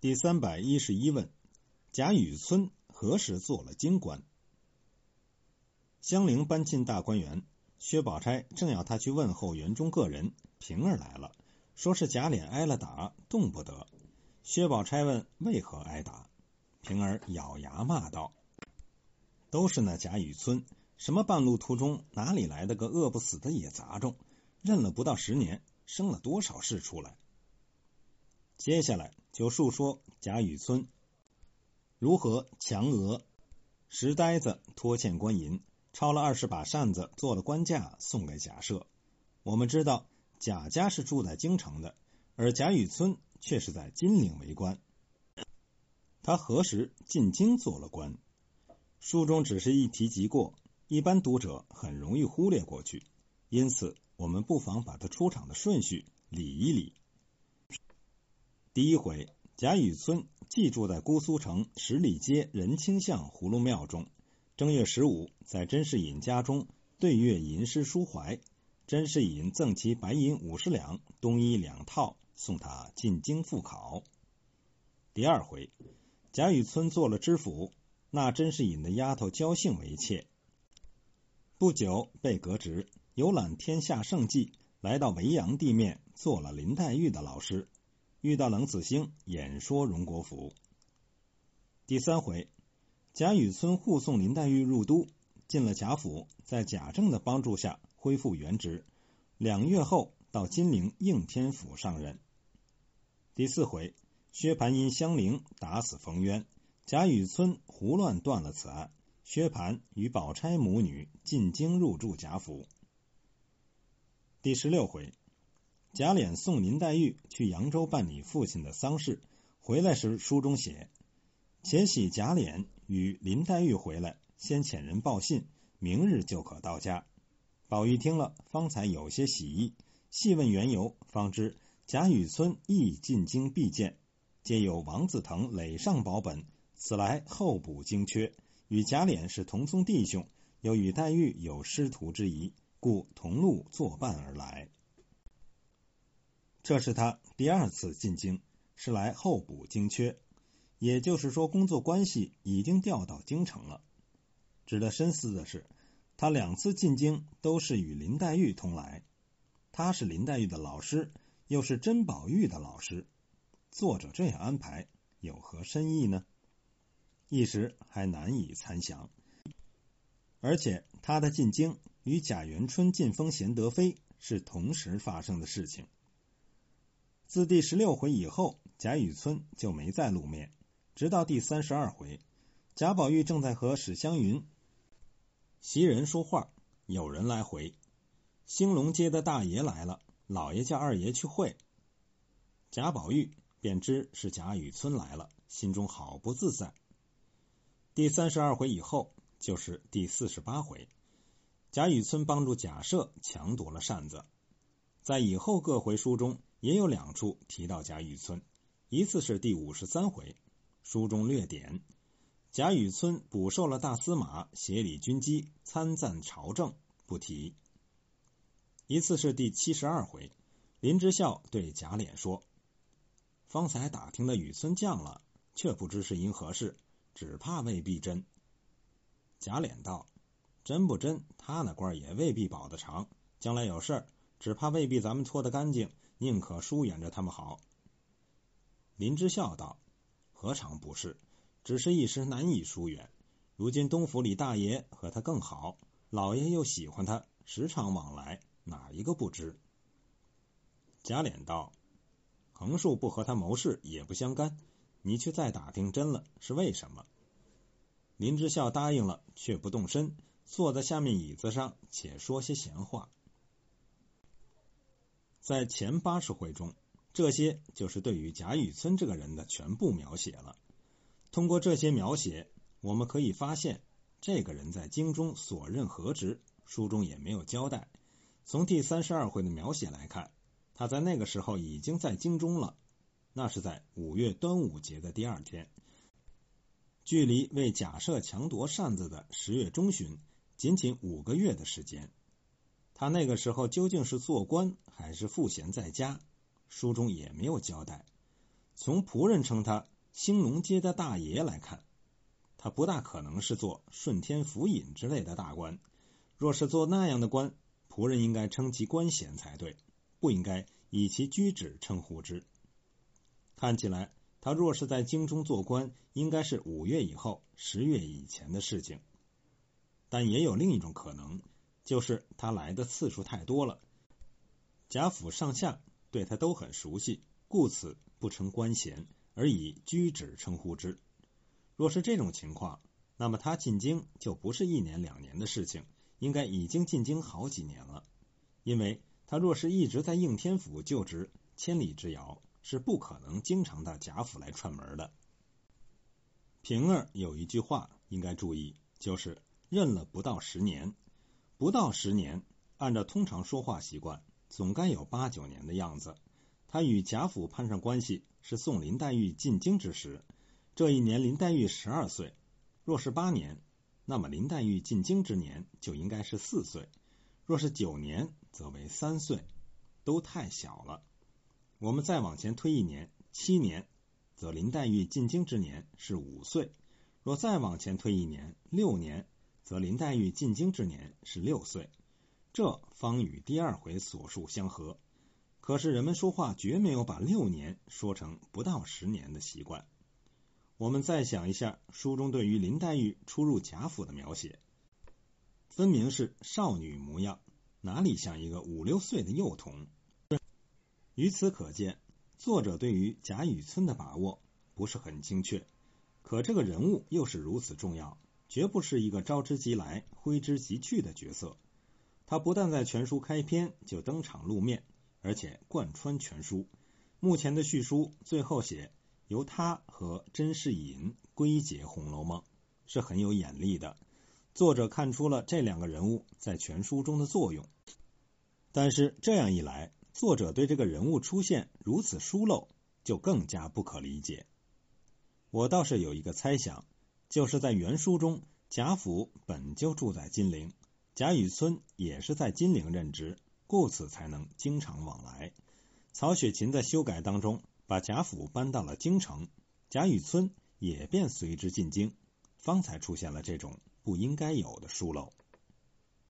第三百一十一问：贾雨村何时做了京官？襄陵搬进大观园，薛宝钗正要他去问候园中各人，平儿来了，说是贾琏挨了打，动不得。薛宝钗问为何挨打，平儿咬牙骂道：“都是那贾雨村，什么半路途中哪里来的个饿不死的野杂种，认了不到十年，生了多少事出来。”接下来就述说贾雨村如何强讹石呆子拖欠官银，抄了二十把扇子做了官架送给贾赦。我们知道贾家是住在京城的，而贾雨村却是在金陵为官。他何时进京做了官？书中只是一提即过，一般读者很容易忽略过去，因此我们不妨把他出场的顺序理一理。第一回，贾雨村寄住在姑苏城十里街仁清巷葫芦庙中。正月十五，在甄士隐家中对月吟诗抒怀，甄士隐赠其白银五十两、冬衣两套，送他进京赴考。第二回，贾雨村做了知府，纳甄士隐的丫头焦杏为妾。不久被革职，游览天下胜迹，来到维扬地面，做了林黛玉的老师。遇到冷子兴演说荣国府。第三回，贾雨村护送林黛玉入都，进了贾府，在贾政的帮助下恢复原职。两月后到金陵应天府上任。第四回，薛蟠因香菱打死冯渊，贾雨村胡乱断了此案。薛蟠与宝钗母女进京入住贾府。第十六回。贾琏送林黛玉去扬州办理父亲的丧事，回来时书中写：“且喜贾琏与林黛玉回来，先遣人报信，明日就可到家。”宝玉听了，方才有些喜意，细问缘由，方知贾雨村亦进京必见，皆有王子腾累上保本，此来候补京缺，与贾琏是同宗弟兄，又与黛玉有师徒之谊，故同路作伴而来。这是他第二次进京，是来候补京缺，也就是说，工作关系已经调到京城了。值得深思的是，他两次进京都是与林黛玉同来，他是林黛玉的老师，又是甄宝玉的老师。作者这样安排有何深意呢？一时还难以参详。而且他的进京与贾元春进封贤德妃是同时发生的事情。自第十六回以后，贾雨村就没再露面，直到第三十二回，贾宝玉正在和史湘云袭人说话，有人来回：兴隆街的大爷来了，老爷叫二爷去会。贾宝玉便知是贾雨村来了，心中好不自在。第三十二回以后，就是第四十八回，贾雨村帮助贾赦强夺了扇子，在以后各回书中。也有两处提到贾雨村，一次是第五十三回，书中略点，贾雨村捕受了大司马，协理军机，参赞朝政，不提；一次是第七十二回，林之孝对贾琏说：“方才打听的雨村降了，却不知是因何事，只怕未必真。”贾琏道：“真不真，他那官也未必保得长，将来有事儿，只怕未必咱们脱得干净。”宁可疏远着他们好。林之孝道：“何尝不是？只是一时难以疏远。如今东府李大爷和他更好，老爷又喜欢他，时常往来，哪一个不知？”贾琏道：“横竖不和他谋事也不相干，你去再打听真了是为什么？”林之孝答应了，却不动身，坐在下面椅子上，且说些闲话。在前八十回中，这些就是对于贾雨村这个人的全部描写了。通过这些描写，我们可以发现，这个人在京中所任何职，书中也没有交代。从第三十二回的描写来看，他在那个时候已经在京中了，那是在五月端午节的第二天，距离为贾赦强夺扇子的十月中旬，仅仅五个月的时间。他那个时候究竟是做官还是赋闲在家，书中也没有交代。从仆人称他兴隆街的大爷来看，他不大可能是做顺天府尹之类的大官。若是做那样的官，仆人应该称其官衔才对，不应该以其居止称呼之。看起来，他若是在京中做官，应该是五月以后、十月以前的事情。但也有另一种可能，就是他来的次数太多了，贾府上下对他都很熟悉，故此不称官衔，而以居止称呼之。若是这种情况，那么他进京就不是一年两年的事情，应该已经进京好几年了。因为他若是一直在应天府就职，千里之遥。是不可能经常到贾府来串门的。平儿有一句话应该注意，就是认了不到十年，不到十年，按照通常说话习惯，总该有八九年的样子。他与贾府攀上关系是送林黛玉进京之时，这一年林黛玉十二岁，若是八年，那么林黛玉进京之年就应该是四岁；若是九年，则为三岁，都太小了。我们再往前推一年，七年，则林黛玉进京之年是五岁；若再往前推一年，六年，则林黛玉进京之年是六岁。这方与第二回所述相合。可是人们说话绝没有把六年说成不到十年的习惯。我们再想一下书中对于林黛玉初入贾府的描写，分明是少女模样，哪里像一个五六岁的幼童？于此可见，作者对于贾雨村的把握不是很精确。可这个人物又是如此重要，绝不是一个招之即来、挥之即去的角色。他不但在全书开篇就登场露面，而且贯穿全书。目前的序书最后写由他和甄士隐归结《红楼梦》，是很有眼力的。作者看出了这两个人物在全书中的作用。但是这样一来，作者对这个人物出现如此疏漏，就更加不可理解。我倒是有一个猜想，就是在原书中，贾府本就住在金陵，贾雨村也是在金陵任职，故此才能经常往来。曹雪芹在修改当中，把贾府搬到了京城，贾雨村也便随之进京，方才出现了这种不应该有的疏漏。